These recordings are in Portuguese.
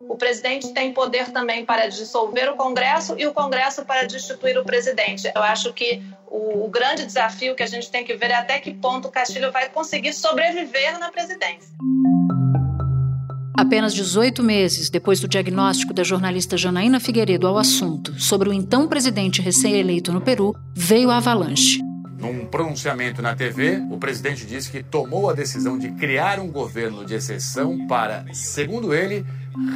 O presidente tem poder também para dissolver o Congresso e o Congresso para destituir o presidente. Eu acho que o, o grande desafio que a gente tem que ver é até que ponto o Castilho vai conseguir sobreviver na presidência. Apenas 18 meses depois do diagnóstico da jornalista Janaína Figueiredo ao assunto sobre o então presidente recém-eleito no Peru, veio a avalanche. Num pronunciamento na TV, o presidente disse que tomou a decisão de criar um governo de exceção para, segundo ele,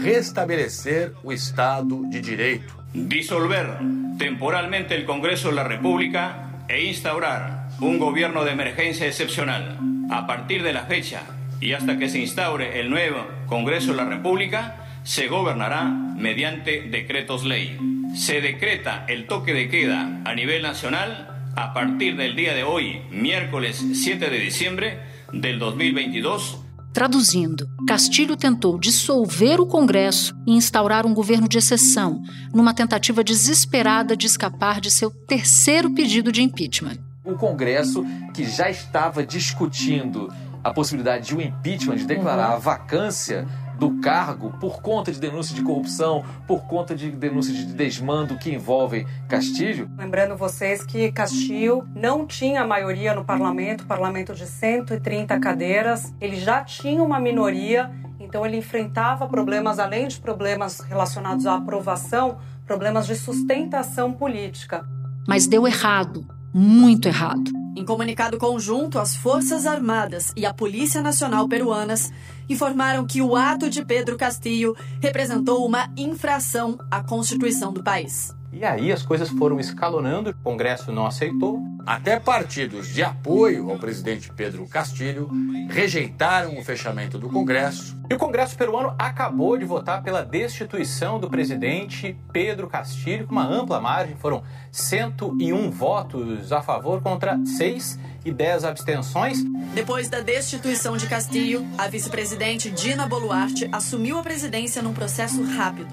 restabelecer o Estado de Direito. Dissolver temporalmente o Congresso da República e instaurar um governo de emergência excepcional. A partir de la fecha y hasta que se instaure el nuevo Congreso de la República, se gobernará mediante decretos ley. Se decreta el toque de queda a nivel nacional a partir del día de hoy, miércoles 7 de diciembre del 2022. Traduzindo, Castilho tentou dissolver o Congresso e instaurar um governo de exceção, numa tentativa desesperada de escapar de seu terceiro pedido de impeachment. O Congresso, que já estava discutindo a possibilidade de um impeachment, de declarar uhum. a vacância do cargo por conta de denúncias de corrupção, por conta de denúncias de desmando que envolvem Castilho. Lembrando vocês que Castilho não tinha maioria no parlamento, parlamento de 130 cadeiras, ele já tinha uma minoria, então ele enfrentava problemas, além de problemas relacionados à aprovação, problemas de sustentação política. Mas deu errado, muito errado. Em comunicado conjunto, as Forças Armadas e a Polícia Nacional Peruanas informaram que o ato de Pedro Castillo representou uma infração à Constituição do país. E aí as coisas foram escalonando, o Congresso não aceitou. Até partidos de apoio ao presidente Pedro Castilho rejeitaram o fechamento do Congresso. E o Congresso peruano acabou de votar pela destituição do presidente Pedro Castilho com uma ampla margem. Foram 101 votos a favor contra 6 e 10 abstenções. Depois da destituição de Castilho, a vice-presidente Dina Boluarte assumiu a presidência num processo rápido.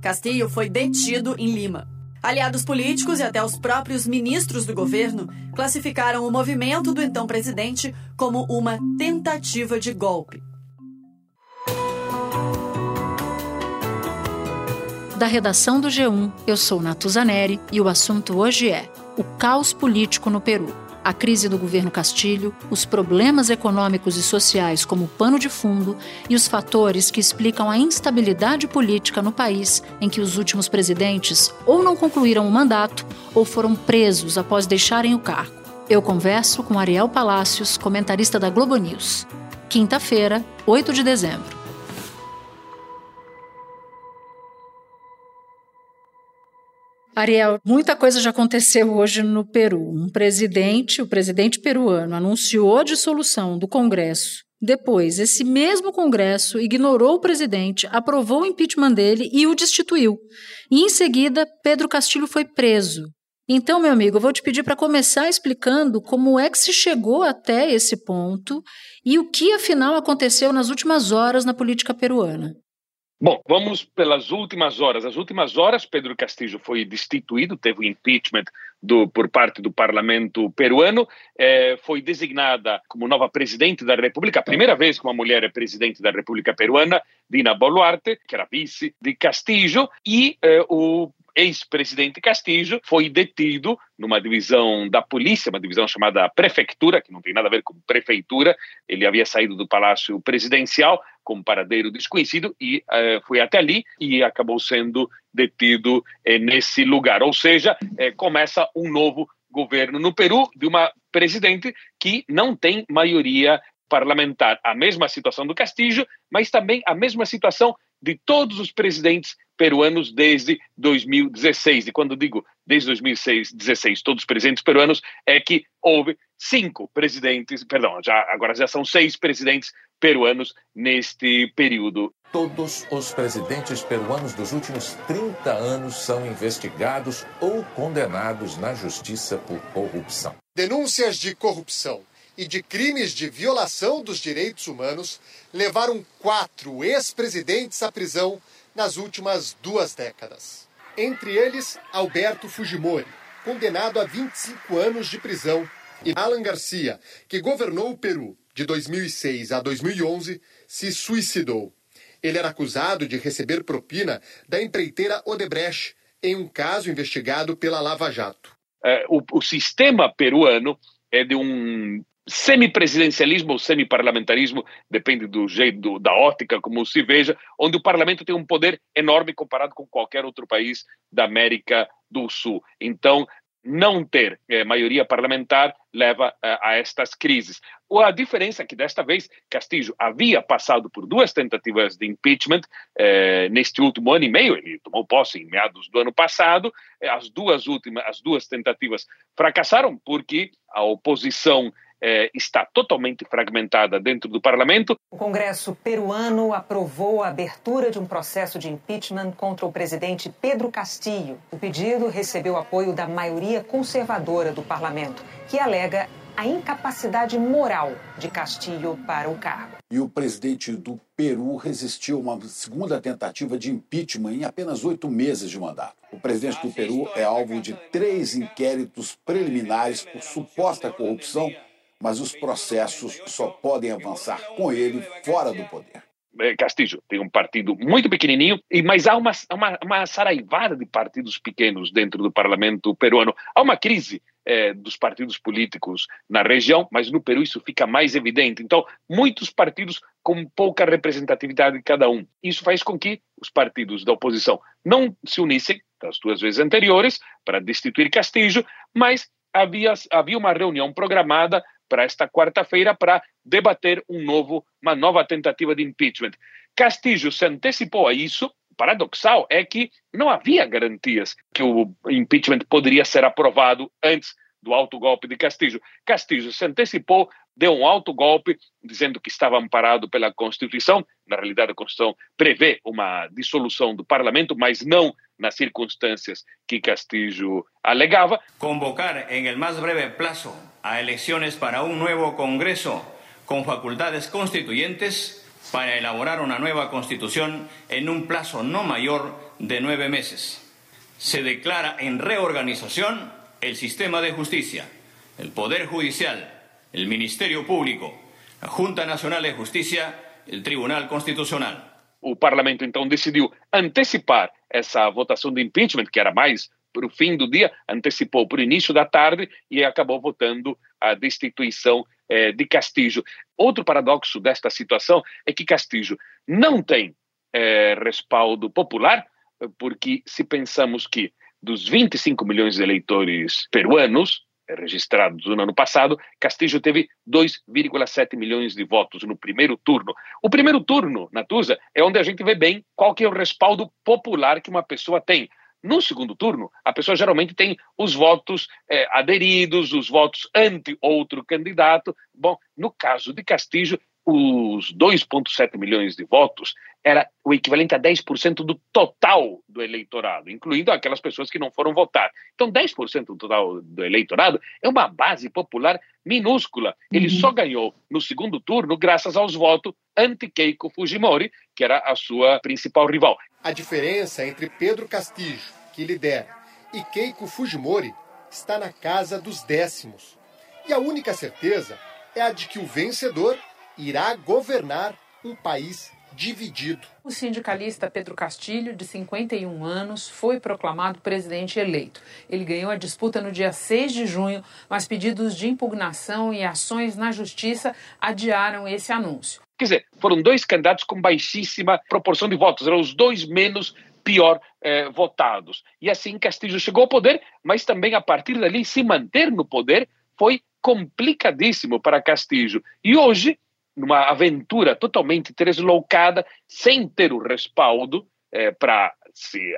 Castilho foi detido em Lima. Aliados políticos e até os próprios ministros do governo classificaram o movimento do então presidente como uma tentativa de golpe. Da redação do G1, eu sou Natuzaneri e o assunto hoje é o caos político no Peru a crise do governo Castilho, os problemas econômicos e sociais como pano de fundo e os fatores que explicam a instabilidade política no país em que os últimos presidentes ou não concluíram o mandato ou foram presos após deixarem o cargo. Eu converso com Ariel Palácios, comentarista da Globo News. Quinta-feira, 8 de dezembro. Ariel, muita coisa já aconteceu hoje no Peru. Um presidente, o presidente peruano, anunciou a dissolução do Congresso. Depois, esse mesmo Congresso ignorou o presidente, aprovou o impeachment dele e o destituiu. E em seguida, Pedro Castilho foi preso. Então, meu amigo, eu vou te pedir para começar explicando como é que se chegou até esse ponto e o que afinal aconteceu nas últimas horas na política peruana. Bom, vamos pelas últimas horas. As últimas horas, Pedro Castillo foi destituído, teve o impeachment do, por parte do parlamento peruano, eh, foi designada como nova presidente da República, a primeira vez que uma mulher é presidente da República Peruana, Dina Boluarte, que era vice de Castillo, e eh, o ex-presidente Castillo foi detido numa divisão da polícia, uma divisão chamada prefeitura, que não tem nada a ver com prefeitura. Ele havia saído do palácio presidencial com um paradeiro desconhecido e uh, foi até ali e acabou sendo detido uh, nesse lugar. Ou seja, uh, começa um novo governo no Peru de uma presidente que não tem maioria parlamentar. A mesma situação do Castillo, mas também a mesma situação de todos os presidentes peruanos desde 2016. E quando digo desde 2016, todos os presidentes peruanos, é que houve cinco presidentes, perdão, já, agora já são seis presidentes peruanos neste período. Todos os presidentes peruanos dos últimos 30 anos são investigados ou condenados na justiça por corrupção. Denúncias de corrupção e de crimes de violação dos direitos humanos levaram quatro ex-presidentes à prisão nas últimas duas décadas. Entre eles, Alberto Fujimori, condenado a 25 anos de prisão, e Alan Garcia, que governou o Peru de 2006 a 2011, se suicidou. Ele era acusado de receber propina da empreiteira Odebrecht em um caso investigado pela Lava Jato. É, o, o sistema peruano é de um semipresidencialismo ou semiparlamentarismo, depende do jeito, do, da ótica como se veja, onde o parlamento tem um poder enorme comparado com qualquer outro país da América do Sul. Então, não ter eh, maioria parlamentar leva eh, a estas crises. A diferença é que desta vez Castillo havia passado por duas tentativas de impeachment eh, neste último ano e meio, ele tomou posse em meados do ano passado, as duas últimas, as duas tentativas fracassaram porque a oposição eh, está totalmente fragmentada dentro do parlamento. O Congresso peruano aprovou a abertura de um processo de impeachment contra o presidente Pedro Castillo. O pedido recebeu apoio da maioria conservadora do parlamento, que alega a incapacidade moral de Castillo para o cargo. E o presidente do Peru resistiu a uma segunda tentativa de impeachment em apenas oito meses de mandato. O presidente do Peru é alvo de três inquéritos preliminares por suposta corrupção mas os processos só podem avançar com ele fora do poder. É, Castillo tem um partido muito pequenininho, mas há uma, uma, uma saraivada de partidos pequenos dentro do parlamento peruano. Há uma crise é, dos partidos políticos na região, mas no Peru isso fica mais evidente. Então, muitos partidos com pouca representatividade de cada um. Isso faz com que os partidos da oposição não se unissem, das duas vezes anteriores, para destituir Castillo, mas havia, havia uma reunião programada para esta quarta-feira para debater um novo, uma nova tentativa de impeachment. Castillo se antecipou a isso. Paradoxal é que não havia garantias que o impeachment poderia ser aprovado antes do autogolpe de Castillo. Castillo se antecipou, deu um autogolpe, dizendo que estava amparado pela Constituição. Na realidade, a Constituição prevê uma dissolução do parlamento, mas não nas circunstâncias que Castillo alegava. Convocar em el mais breve plazo a elecciones para un nuevo Congreso con facultades constituyentes para elaborar una nueva constitución en un plazo no mayor de nueve meses. Se declara en reorganización el sistema de justicia, el Poder Judicial, el Ministerio Público, la Junta Nacional de Justicia, el Tribunal Constitucional. O parlamento então decidiu antecipar essa votação de impeachment, que era mais para o fim do dia, antecipou para o início da tarde e acabou votando a destituição eh, de Castillo. Outro paradoxo desta situação é que Castillo não tem eh, respaldo popular, porque se pensamos que dos 25 milhões de eleitores peruanos eh, registrados no ano passado, Castillo teve 2,7 milhões de votos no primeiro turno. O primeiro turno, Natuza, é onde a gente vê bem qual que é o respaldo popular que uma pessoa tem. No segundo turno, a pessoa geralmente tem os votos é, aderidos, os votos anti outro candidato. Bom, no caso de Castillo, os 2,7 milhões de votos era o equivalente a 10% do total do eleitorado, incluindo aquelas pessoas que não foram votar. Então, 10% do total do eleitorado é uma base popular minúscula. Ele uhum. só ganhou no segundo turno graças aos votos anti-Keiko Fujimori, que era a sua principal rival. A diferença entre Pedro Castillo, que lidera, e Keiko Fujimori está na casa dos décimos. E a única certeza é a de que o vencedor irá governar um país dividido. O sindicalista Pedro Castilho, de 51 anos, foi proclamado presidente eleito. Ele ganhou a disputa no dia 6 de junho, mas pedidos de impugnação e ações na justiça adiaram esse anúncio. Quer dizer, foram dois candidatos com baixíssima proporção de votos, eram os dois menos pior eh, votados. E assim Castilho chegou ao poder, mas também a partir dali se manter no poder foi complicadíssimo para Castilho. E hoje numa aventura totalmente deslocada, sem ter o respaldo é, para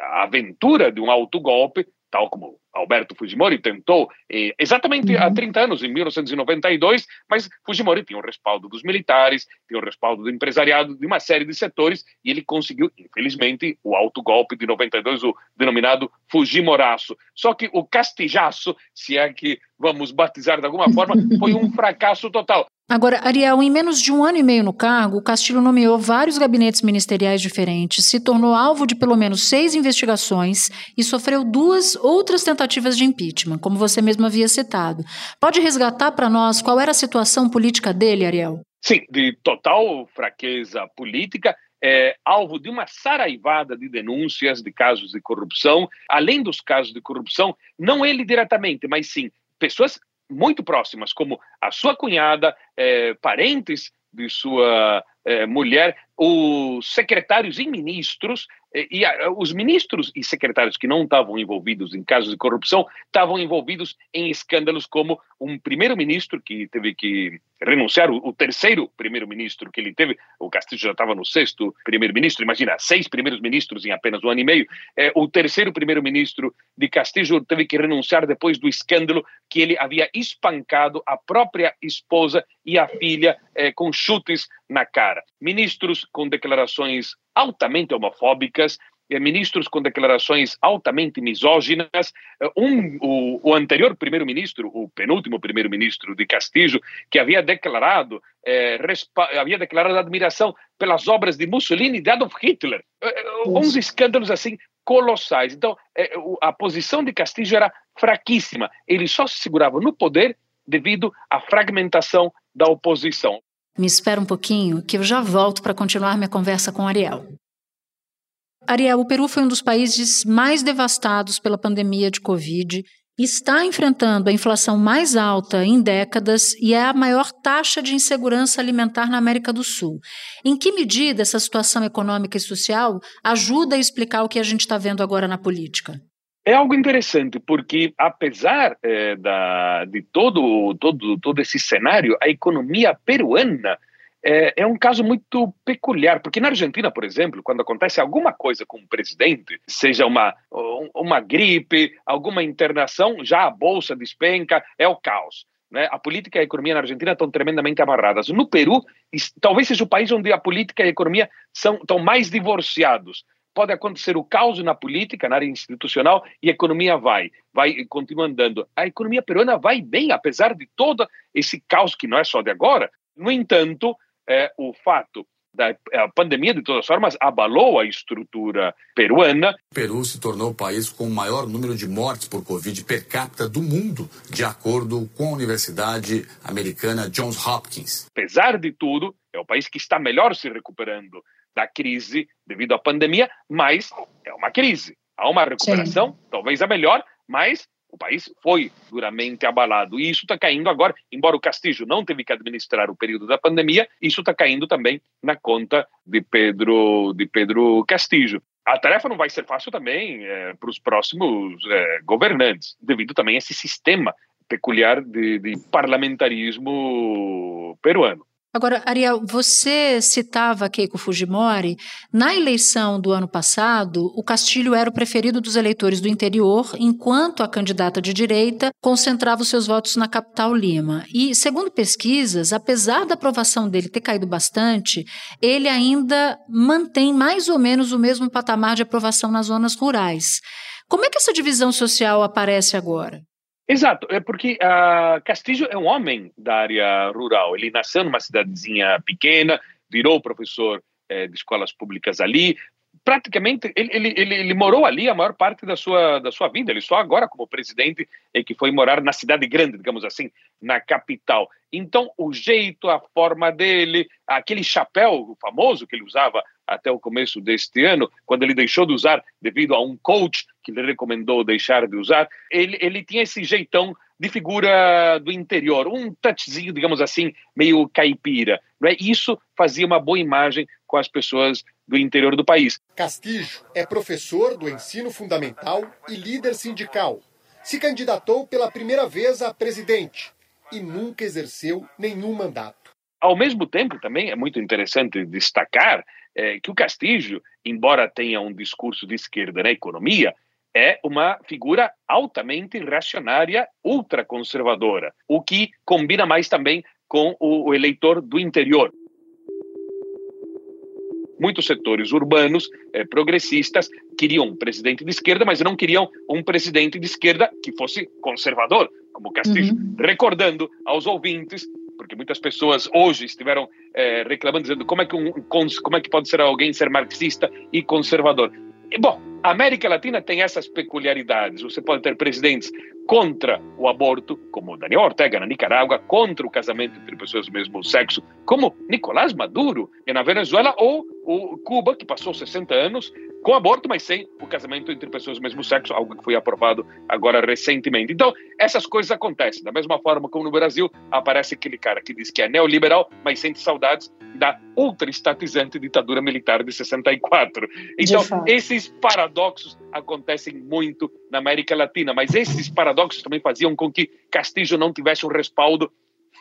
a aventura de um autogolpe, tal como Alberto Fujimori tentou eh, exatamente uhum. há 30 anos, em 1992, mas Fujimori tinha o respaldo dos militares, tinha o respaldo do empresariado, de uma série de setores, e ele conseguiu, infelizmente, o autogolpe de 92, o denominado Fujimoraço. Só que o castijaço, se é que vamos batizar de alguma forma, foi um fracasso total. Agora, Ariel, em menos de um ano e meio no cargo, o Castilho nomeou vários gabinetes ministeriais diferentes, se tornou alvo de pelo menos seis investigações e sofreu duas outras tentativas de impeachment, como você mesmo havia citado. Pode resgatar para nós qual era a situação política dele, Ariel? Sim, de total fraqueza política. é, alvo de uma saraivada de denúncias de casos de corrupção. Além dos casos de corrupção, não ele diretamente, mas sim pessoas muito próximas, como a sua cunhada, é, parentes de sua é, mulher, os secretários e ministros e, e os ministros e secretários que não estavam envolvidos em casos de corrupção estavam envolvidos em escândalos como um primeiro-ministro que teve que renunciar, o, o terceiro primeiro-ministro que ele teve, o Castillo já estava no sexto primeiro-ministro, imagina, seis primeiros ministros em apenas um ano e meio, é, o terceiro primeiro-ministro de Castillo teve que renunciar depois do escândalo que ele havia espancado a própria esposa e a filha é, com chutes na cara. Ministros com declarações altamente homofóbicas, eh, ministros com declarações altamente misóginas. Eh, um, o, o anterior primeiro-ministro, o penúltimo primeiro-ministro de Castillo, que havia declarado, eh, havia declarado admiração pelas obras de Mussolini e de Adolf Hitler. Uns escândalos assim colossais. Então, eh, a posição de Castillo era fraquíssima. Ele só se segurava no poder devido à fragmentação da oposição. Me espera um pouquinho que eu já volto para continuar minha conversa com Ariel. Ariel, o Peru foi um dos países mais devastados pela pandemia de Covid está enfrentando a inflação mais alta em décadas e é a maior taxa de insegurança alimentar na América do Sul. Em que medida essa situação econômica e social ajuda a explicar o que a gente está vendo agora na política? É algo interessante, porque apesar é, da, de todo, todo, todo esse cenário, a economia peruana é, é, um caso muito peculiar, porque na Argentina, por exemplo, quando acontece alguma coisa com o presidente, seja uma, uma gripe, alguma internação, já a bolsa despenca, é o caos. Né? A política e a economia na Argentina estão tremendamente amarradas. No Peru, talvez seja o país onde a política e a economia são, estão mais divorciados pode acontecer o caos na política, na área institucional, e a economia vai, vai e continua andando. A economia peruana vai bem, apesar de todo esse caos que não é só de agora. No entanto, é, o fato da a pandemia, de todas formas, abalou a estrutura peruana. O Peru se tornou o país com o maior número de mortes por Covid per capita do mundo, de acordo com a Universidade Americana Johns Hopkins. Apesar de tudo, é o país que está melhor se recuperando da crise devido à pandemia, mas é uma crise. Há uma recuperação, Sim. talvez a melhor, mas o país foi duramente abalado. E isso está caindo agora, embora o Castillo não teve que administrar o período da pandemia, isso está caindo também na conta de Pedro, de Pedro Castillo. A tarefa não vai ser fácil também é, para os próximos é, governantes, devido também a esse sistema peculiar de, de parlamentarismo peruano. Agora, Ariel, você citava Keiko Fujimori. Na eleição do ano passado, o Castilho era o preferido dos eleitores do interior, enquanto a candidata de direita concentrava os seus votos na capital Lima. E, segundo pesquisas, apesar da aprovação dele ter caído bastante, ele ainda mantém mais ou menos o mesmo patamar de aprovação nas zonas rurais. Como é que essa divisão social aparece agora? Exato, é porque uh, Castillo é um homem da área rural. Ele nasceu numa cidadezinha pequena, virou professor eh, de escolas públicas ali. Praticamente, ele, ele, ele, ele, morou ali a maior parte da sua, da sua vida. Ele só agora, como presidente, é que foi morar na cidade grande, digamos assim, na capital. Então, o jeito, a forma dele, aquele chapéu famoso que ele usava até o começo deste ano, quando ele deixou de usar devido a um coach que lhe recomendou deixar de usar, ele, ele tinha esse jeitão de figura do interior, um touchzinho, digamos assim, meio caipira. Não é? Isso fazia uma boa imagem com as pessoas do interior do país. Castillo é professor do ensino fundamental e líder sindical. Se candidatou pela primeira vez a presidente e nunca exerceu nenhum mandato. Ao mesmo tempo, também é muito interessante destacar é, que o Castillo, embora tenha um discurso de esquerda na economia, é uma figura altamente reacionária, ultraconservadora, o que combina mais também com o, eleitor do interior. Muitos setores urbanos eh, progressistas queriam um presidente de esquerda, mas não queriam um presidente de esquerda que fosse conservador, como Castillo. Uhum. Recordando aos ouvintes porque muitas pessoas hoje estiveram é, reclamando, dizendo como é, que um, como é que pode ser alguém ser marxista e conservador. Bom, a América Latina tem essas peculiaridades. Você pode ter presidentes contra o aborto, como Daniel Ortega na Nicarágua, contra o casamento entre pessoas do mesmo sexo, como Nicolás Maduro na Venezuela, ou o Cuba, que passou 60 anos com aborto, mas sem o casamento entre pessoas do mesmo sexo, algo que foi aprovado agora recentemente. Então, essas coisas acontecem. Da mesma forma como no Brasil, aparece aquele cara que diz que é neoliberal, mas sente saudades da ultra-estatizante ditadura militar de 64. Então, esses paradoxos acontecem muito na América Latina, mas esses paradoxos também faziam com que Castillo não tivesse um respaldo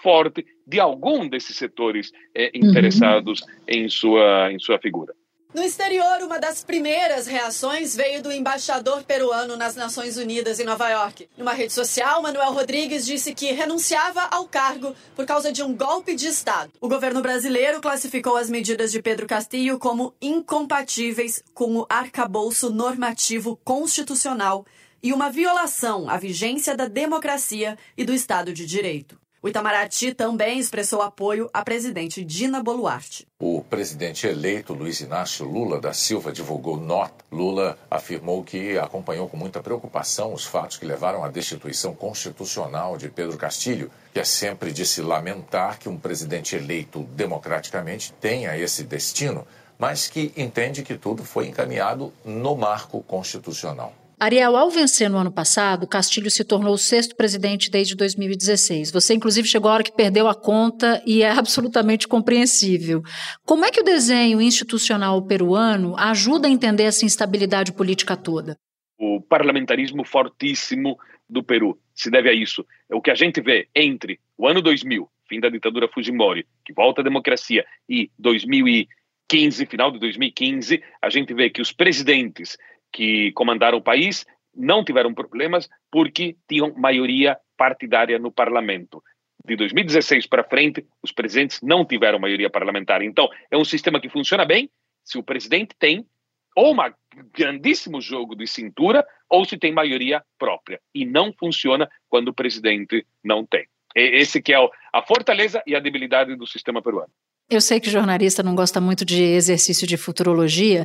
forte de algum desses setores eh, interessados uhum. em, sua, em sua figura. No exterior, uma das primeiras reações veio do embaixador peruano nas Nações Unidas em Nova York. Numa rede social, Manuel Rodrigues disse que renunciava ao cargo por causa de um golpe de Estado. O governo brasileiro classificou as medidas de Pedro Castillo como incompatíveis com o arcabouço normativo constitucional e uma violação à vigência da democracia e do Estado de Direito. O Itamaraty também expressou apoio à presidente Dina Boluarte. O presidente eleito Luiz Inácio Lula da Silva divulgou nota. Lula afirmou que acompanhou com muita preocupação os fatos que levaram à destituição constitucional de Pedro Castilho, que é sempre de se lamentar que um presidente eleito democraticamente tenha esse destino, mas que entende que tudo foi encaminhado no marco constitucional. Ariel, ao vencer no ano passado, Castilho se tornou o sexto presidente desde 2016. Você, inclusive, chegou a hora que perdeu a conta e é absolutamente compreensível. Como é que o desenho institucional peruano ajuda a entender essa instabilidade política toda? O parlamentarismo fortíssimo do Peru se deve a isso. O que a gente vê entre o ano 2000, fim da ditadura Fujimori, que volta à democracia, e 2015, final de 2015, a gente vê que os presidentes que comandaram o país não tiveram problemas porque tinham maioria partidária no parlamento. De 2016 para frente, os presidentes não tiveram maioria parlamentar. Então, é um sistema que funciona bem se o presidente tem ou um grandíssimo jogo de cintura ou se tem maioria própria. E não funciona quando o presidente não tem. Esse que é a fortaleza e a debilidade do sistema peruano. Eu sei que jornalista não gosta muito de exercício de futurologia,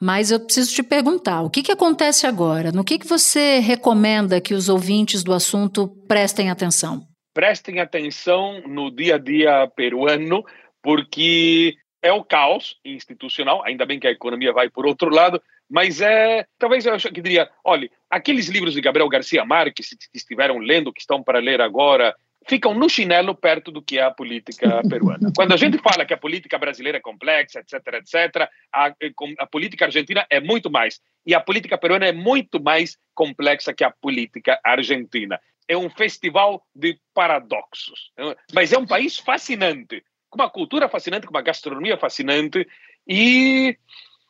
mas eu preciso te perguntar: o que, que acontece agora? No que, que você recomenda que os ouvintes do assunto prestem atenção? Prestem atenção no dia a dia peruano, porque é o caos institucional. Ainda bem que a economia vai por outro lado, mas é. Talvez eu que diria: olha, aqueles livros de Gabriel Garcia Marques que estiveram lendo, que estão para ler agora, ficam no chinelo perto do que é a política peruana. Quando a gente fala que a política brasileira é complexa, etc., etc., a, a, política argentina é muito mais. E a política peruana é muito mais complexa que a política argentina. É um festival de paradoxos. Mas é um país fascinante, com uma cultura fascinante, com uma gastronomia fascinante. E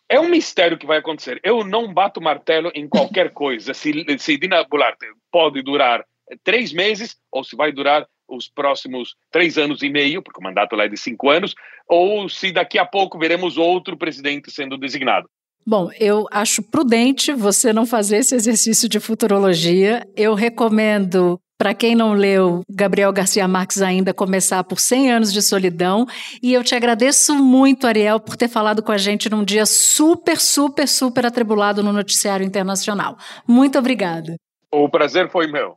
é um mistério que vai acontecer. Eu não bato martelo em qualquer coisa. Se, se Dina Bolarte pode durar três meses, ou se vai durar os próximos três anos e meio, porque o mandato lá é de cinco anos, ou se daqui a pouco veremos outro presidente sendo designado. Bom, eu acho prudente você não fazer esse exercício de futurologia. Eu recomendo para quem não leu Gabriel Garcia Marques ainda, começar por 100 anos de solidão. E eu te agradeço muito, Ariel, por ter falado com a gente num dia super, super, super atribulado no noticiário internacional. Muito obrigada. O prazer foi meu.